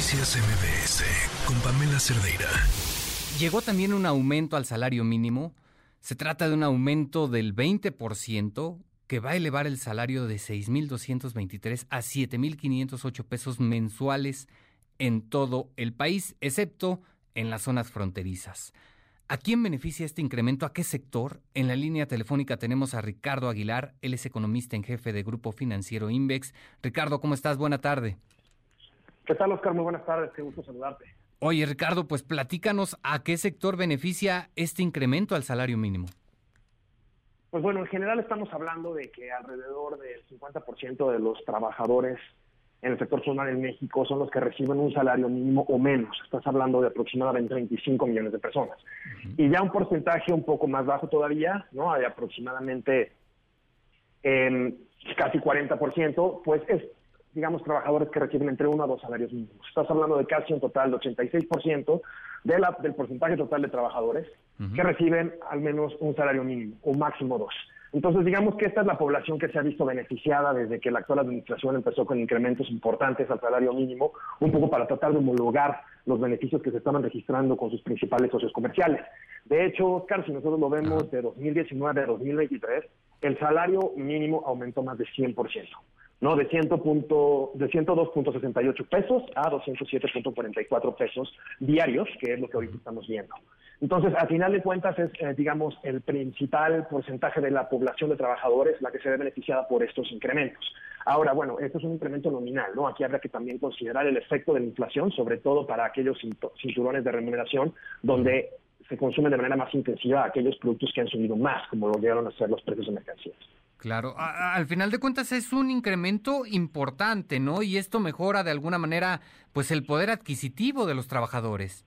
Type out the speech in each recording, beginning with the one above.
Noticias MBS con Pamela Cerdeira. Llegó también un aumento al salario mínimo. Se trata de un aumento del 20% que va a elevar el salario de 6.223 a 7.508 pesos mensuales en todo el país, excepto en las zonas fronterizas. ¿A quién beneficia este incremento? ¿A qué sector? En la línea telefónica tenemos a Ricardo Aguilar, él es economista en jefe de Grupo Financiero Invex. Ricardo, ¿cómo estás? Buena tarde. ¿Qué tal, Oscar? Muy buenas tardes, qué gusto saludarte. Oye, Ricardo, pues platícanos a qué sector beneficia este incremento al salario mínimo. Pues bueno, en general estamos hablando de que alrededor del 50% de los trabajadores en el sector formal en México son los que reciben un salario mínimo o menos. Estás hablando de aproximadamente 25 millones de personas. Y ya un porcentaje un poco más bajo todavía, ¿no? Hay aproximadamente eh, casi 40%, pues es, digamos, trabajadores que reciben entre uno a dos salarios mínimos. Estás hablando de casi un total de 86% de la, del porcentaje total de trabajadores que reciben al menos un salario mínimo o máximo dos. Entonces, digamos que esta es la población que se ha visto beneficiada desde que la actual administración empezó con incrementos importantes al salario mínimo, un poco para tratar de homologar los beneficios que se estaban registrando con sus principales socios comerciales. De hecho, Oscar, si nosotros lo vemos de 2019 a 2023, el salario mínimo aumentó más de 100%. ¿No? De, 100 punto, de 102.68 pesos a 207.44 pesos diarios, que es lo que ahorita estamos viendo. Entonces, a final de cuentas, es, eh, digamos, el principal porcentaje de la población de trabajadores la que se ve beneficiada por estos incrementos. Ahora, bueno, esto es un incremento nominal, ¿no? Aquí habrá que también considerar el efecto de la inflación, sobre todo para aquellos cinturones de remuneración, donde se consumen de manera más intensiva aquellos productos que han subido más, como lo llegaron a ser los precios de mercancías. Claro, al final de cuentas es un incremento importante, ¿no? Y esto mejora de alguna manera, pues, el poder adquisitivo de los trabajadores.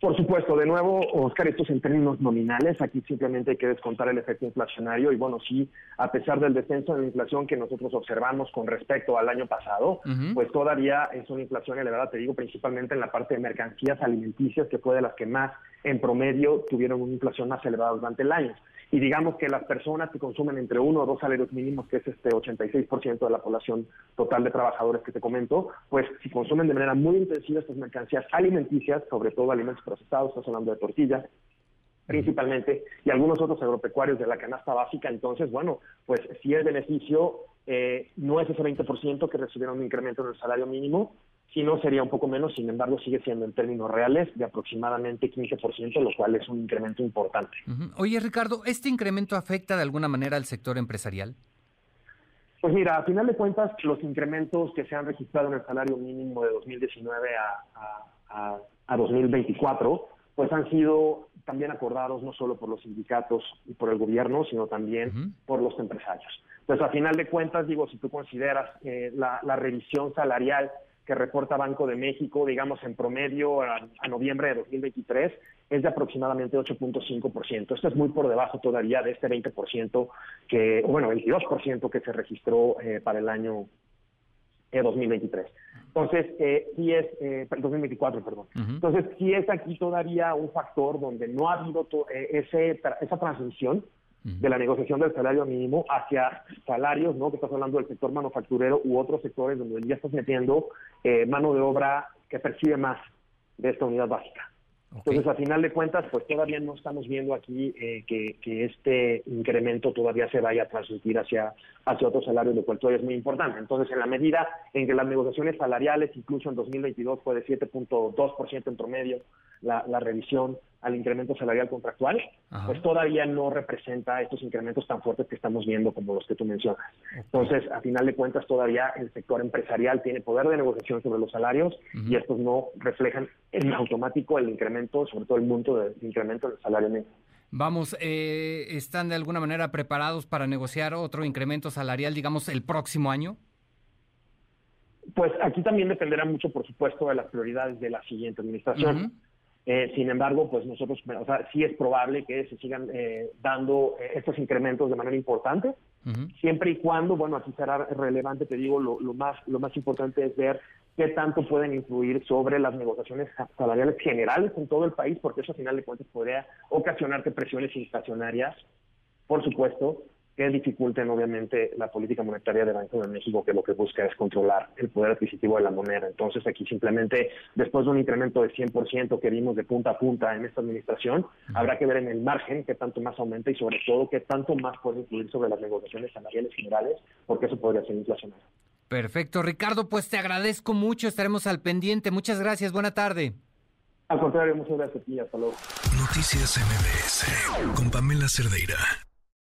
Por supuesto, de nuevo, Oscar, esto es en términos nominales, aquí simplemente hay que descontar el efecto inflacionario y bueno, sí, a pesar del descenso de la inflación que nosotros observamos con respecto al año pasado, pues todavía es una inflación elevada, te digo, principalmente en la parte de mercancías alimenticias, que fue de las que más en promedio tuvieron una inflación más elevada durante el año. Y digamos que las personas que consumen entre uno o dos salarios mínimos, que es este 86% de la población total de trabajadores que te comento, pues si consumen de manera muy intensiva estas mercancías alimenticias, sobre todo alimentos procesados, estás hablando de tortillas, principalmente, y algunos otros agropecuarios de la canasta básica, entonces, bueno, pues si el beneficio eh, no es ese 20% que recibieron un incremento en el salario mínimo, si no, sería un poco menos, sin embargo, sigue siendo en términos reales de aproximadamente 15%, lo cual es un incremento importante. Oye, Ricardo, ¿este incremento afecta de alguna manera al sector empresarial? Pues mira, a final de cuentas, los incrementos que se han registrado en el salario mínimo de 2019 a, a, 2024, pues han sido también acordados no solo por los sindicatos y por el gobierno, sino también por los empresarios. Pues a final de cuentas, digo, si tú consideras eh, la, la revisión salarial que reporta Banco de México, digamos, en promedio a, noviembre de 2023, es de aproximadamente 8.5%. Esto es muy por debajo todavía de este 20% que, bueno, 22% que se registró eh, para el año 2023. Entonces, eh, sí es, eh, 2024, perdón. Entonces, sí es aquí todavía un factor donde no ha habido eh, ese, esa transmisión de la negociación del salario mínimo hacia salarios, ¿no? Que estás hablando del sector manufacturero u otros sectores donde ya estás metiendo eh, mano de obra que percibe más de esta unidad básica. Entonces, a final de cuentas, pues todavía no estamos viendo aquí eh, que, que, este incremento todavía se vaya a transmitir hacia, hacia otros salarios, lo cual todavía es muy importante. Entonces, en la medida en que las negociaciones salariales, incluso en 2022 fue de 7.2% en promedio, la, la revisión al incremento salarial contractual, pues todavía no representa estos incrementos tan fuertes que estamos viendo como los que tú mencionas. Entonces, a final de cuentas, todavía el sector empresarial tiene poder de negociación sobre los salarios y estos no reflejan en automático el incremento, sobre todo el monto del incremento del salario mínimo. Vamos, eh, ¿están de alguna manera preparados para negociar otro incremento salarial, digamos, el próximo año? Pues aquí también dependerá mucho, por supuesto, de las prioridades de la siguiente administración. Eh, sin embargo, pues nosotros, o sea, sí es probable que se sigan eh, dando eh, estos incrementos de manera importante, siempre y cuando, bueno, aquí será relevante, te digo, lo, más, lo más importante es ver qué tanto pueden influir sobre las negociaciones salariales generales en todo el país, porque eso al final de cuentas podría ocasionarte presiones inflacionarias, por supuesto, que dificulten obviamente la política monetaria del Banco de México, que lo que busca es controlar el poder adquisitivo de la moneda. Entonces aquí simplemente, después de un incremento de 100% que vimos de punta a punta en esta administración, habrá que ver en el margen qué tanto más aumenta y sobre todo qué tanto más puede influir sobre las negociaciones salariales generales, porque eso podría ser inflacionario. Perfecto, Ricardo, pues te agradezco mucho, estaremos al pendiente. Muchas gracias, buena tarde. Al contrario, muchas gracias a ti, hasta luego. Noticias MBS con Pamela Cerdeira.